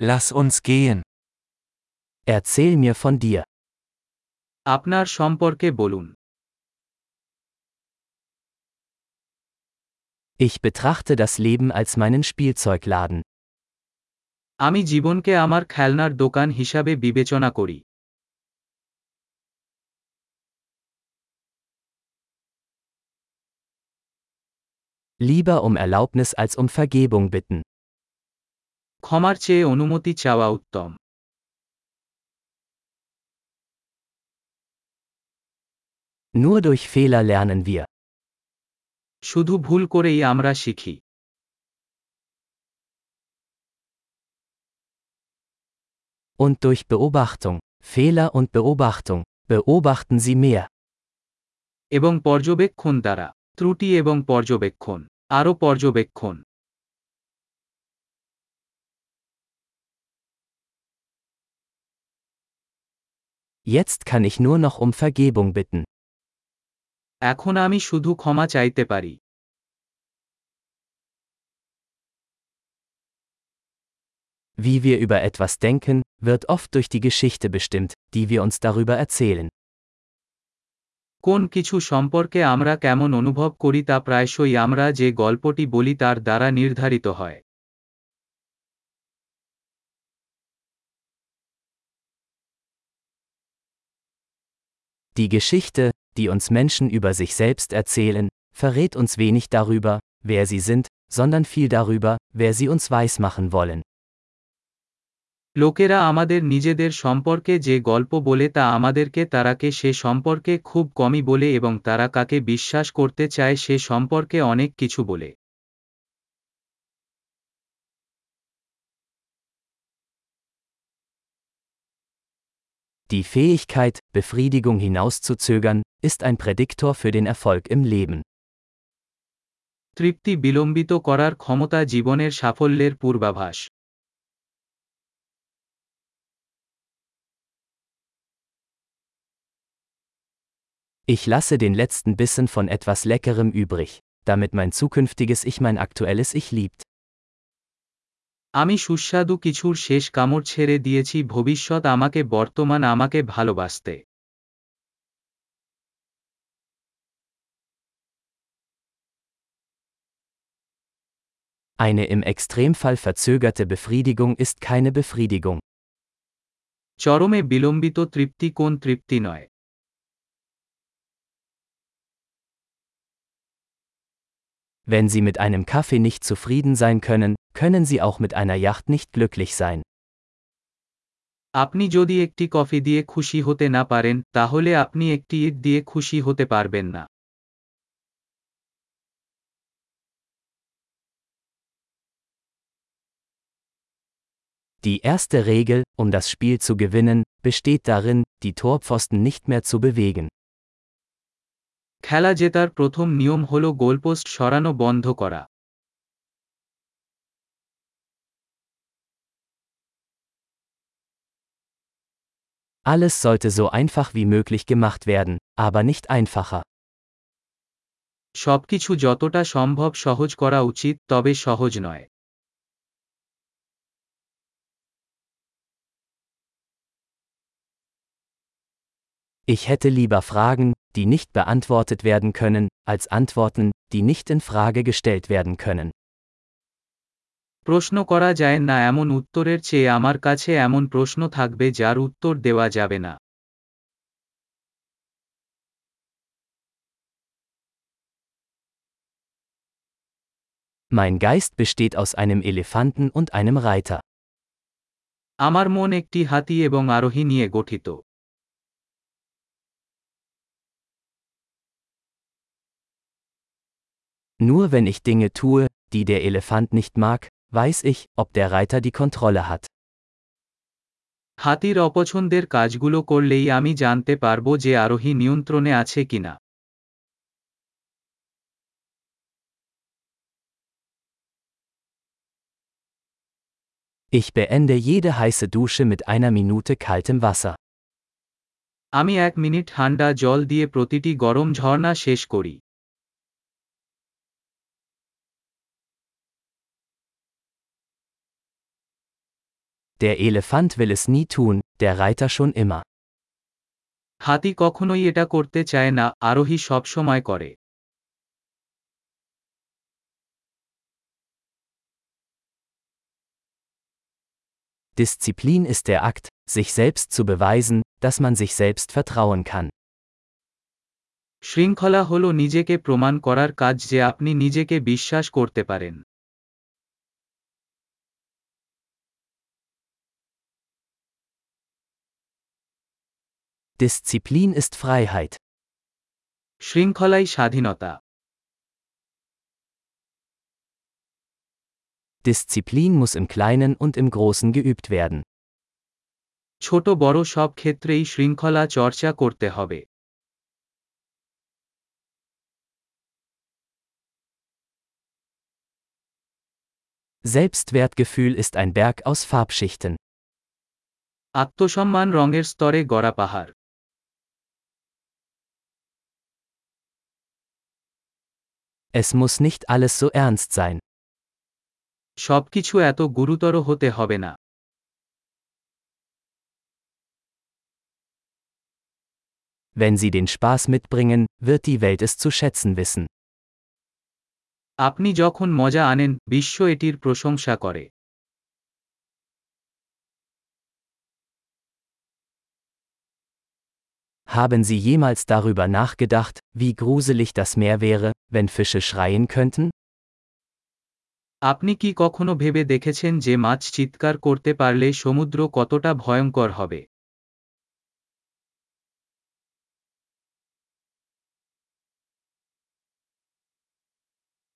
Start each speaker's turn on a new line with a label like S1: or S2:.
S1: Lass uns gehen.
S2: Erzähl mir von dir.
S3: আপনার সম্পর্কে বলুন
S2: Ich betrachte das Leben als meinen Spielzeugladen.
S3: আমি জীবনকে আমার খেলনার দোকান হিসাবে বিবেচনা করি
S2: Lieber um Erlaubnis als um Vergebung bitten.
S3: ক্ষমার চেয়ে অনুমতি চাওয়া উত্তম
S2: Nur durch Fehler lernen wir.
S3: শুধু ভুল করেই আমরা শিখি
S2: Und durch Beobachtung. Fehler und Beobachtung. Beobachten Sie mehr.
S3: এবং পর্যবেক্ষণ দ্বারা ত্রুটি এবং পর্যবেক্ষণ আরও পর্যবেক্ষণ
S2: Jetzt kann ich nur noch um Vergebung bitten.
S3: এখন আমি শুধু ক্ষমা চাইতে পারি
S2: Wie wir über etwas denken, wird oft durch die Geschichte bestimmt, die wir uns darüber erzählen.
S3: কোন কিছু সম্পর্কে আমরা কেমন অনুভব করি তা প্রায়শই আমরা যে গল্পটি বলি তার দ্বারা নির্ধারিত হয়
S2: Die Geschichte, die uns Menschen über sich selbst erzählen, verrät uns wenig darüber, wer sie sind, sondern viel darüber, wer sie uns weismachen wollen.
S3: লোকেরা আমাদের নিজেদের সম্পর্কে যে গল্প বলে তা আমাদেরকে তারাকে সে সম্পর্কে খুব কমই বলে এবং তারা কাকে বিশ্বাস করতে চায় সে সম্পর্কে অনেক কিছু বলে
S2: Die Fähigkeit, Befriedigung hinauszuzögern, ist ein Prädiktor für den Erfolg im Leben.
S3: তৃপ্তি বিলম্বিত করার ক্ষমতা জীবনের সাফল্যের পূর্বাভাস
S2: Ich lasse den letzten Bissen von etwas Leckerem übrig, damit mein zukünftiges Ich mein aktuelles Ich liebt.
S3: আমি সুস্বাদু কিছুর শেষ কামড় ছেড়ে দিয়েছি ভবিষ্যৎ আমাকে বর্তমান আমাকে ভালোবাসতে
S2: Eine im Extremfall verzögerte Befriedigung ist keine Befriedigung.
S3: চরমে বিলম্বিত তৃপ্তি কোন তৃপ্তি নয়
S2: Wenn Sie mit einem Kaffee nicht zufrieden sein können, können Sie auch mit einer Yacht nicht glücklich sein.
S3: আপনি যদি একটি কফি দিয়ে খুশি হতে না পারেন তাহলে আপনি একটি ইট দিয়ে খুশি হতে পারবেন না
S2: Die erste Regel, um das Spiel zu gewinnen, besteht darin, die Torpfosten nicht mehr zu bewegen.
S3: খেলা জেতার প্রথম নিয়ম হল গোলপোস্ট সরানো বন্ধ করা
S2: Alles sollte so einfach wie möglich gemacht werden, aber nicht einfacher.
S3: সবকিছু যতটা সম্ভব সহজ করা উচিত তবে সহজ নয়
S2: Ich hätte lieber Fragen, die nicht beantwortet werden können, als Antworten, die nicht in Frage gestellt werden können.
S3: প্রশ্ন করা যায় না এমন উত্তরের চেয়ে আমার কাছে এমন প্রশ্ন থাকবে যার উত্তর দেওয়া যাবে না
S2: Mein Geist besteht aus einem Elefanten und einem Reiter.
S3: আমার মন একটি হাতি এবং আরোহী নিয়ে গঠিত
S2: Nur wenn ich Dinge tue, die der Elefant nicht mag, weiß ich, ob der Reiter die Kontrolle hat.
S3: হাতির অপছন্দের কাজগুলো করলেই আমি জানতে পারব যে আরোহী নিয়ন্ত্রণে আছে কিনা
S2: Ich beende jede heiße Dusche mit einer Minute kaltem Wasser.
S3: আমি এক মিনিট ঠান্ডা জল দিয়ে প্রতিটি গরম ঝর্ণা শেষ করি
S2: Der Elefant will es nie tun, der Reiter schon immer.
S3: হাতি কখনোই এটা করতে চায় না আরোহী সবসময় করে
S2: Disziplin ist der Akt, sich selbst zu beweisen, dass man sich selbst vertrauen kann.
S3: শৃঙ্খলা হল নিজেকে প্রমাণ করার কাজ যে আপনি নিজেকে বিশ্বাস করতে পারেন
S2: Disziplin ist Freiheit.
S3: শৃঙ্খলাই স্বাধীনতা
S2: Disziplin muss im Kleinen und im Großen geübt werden.
S3: ছোট বড় সব ক্ষেত্রেই শৃঙ্খলা চর্চা করতে হবে
S2: Selbstwertgefühl ist ein Berg aus Farbschichten.
S3: আত্মসম্মান রঙের স্তরে গড়া পাহাড়
S2: Es muss nicht alles so ernst sein.
S3: সবকিছু এত গুরুতর হতে হবে না
S2: Wenn Sie den Spaß mitbringen, wird die Welt es zu schätzen wissen.
S3: আপনি যখন মজা আনেন বিশ্ব এটির প্রশংসা করে
S2: Haben Sie jemals darüber nachgedacht, wie gruselig das Meer wäre, wenn Fische schreien könnten?
S3: আপনি কি কখনো ভেবে দেখেছেন যে মাছ চিৎকার করতে পারলে সমুদ্র কতটা ভয়ঙ্কর হবে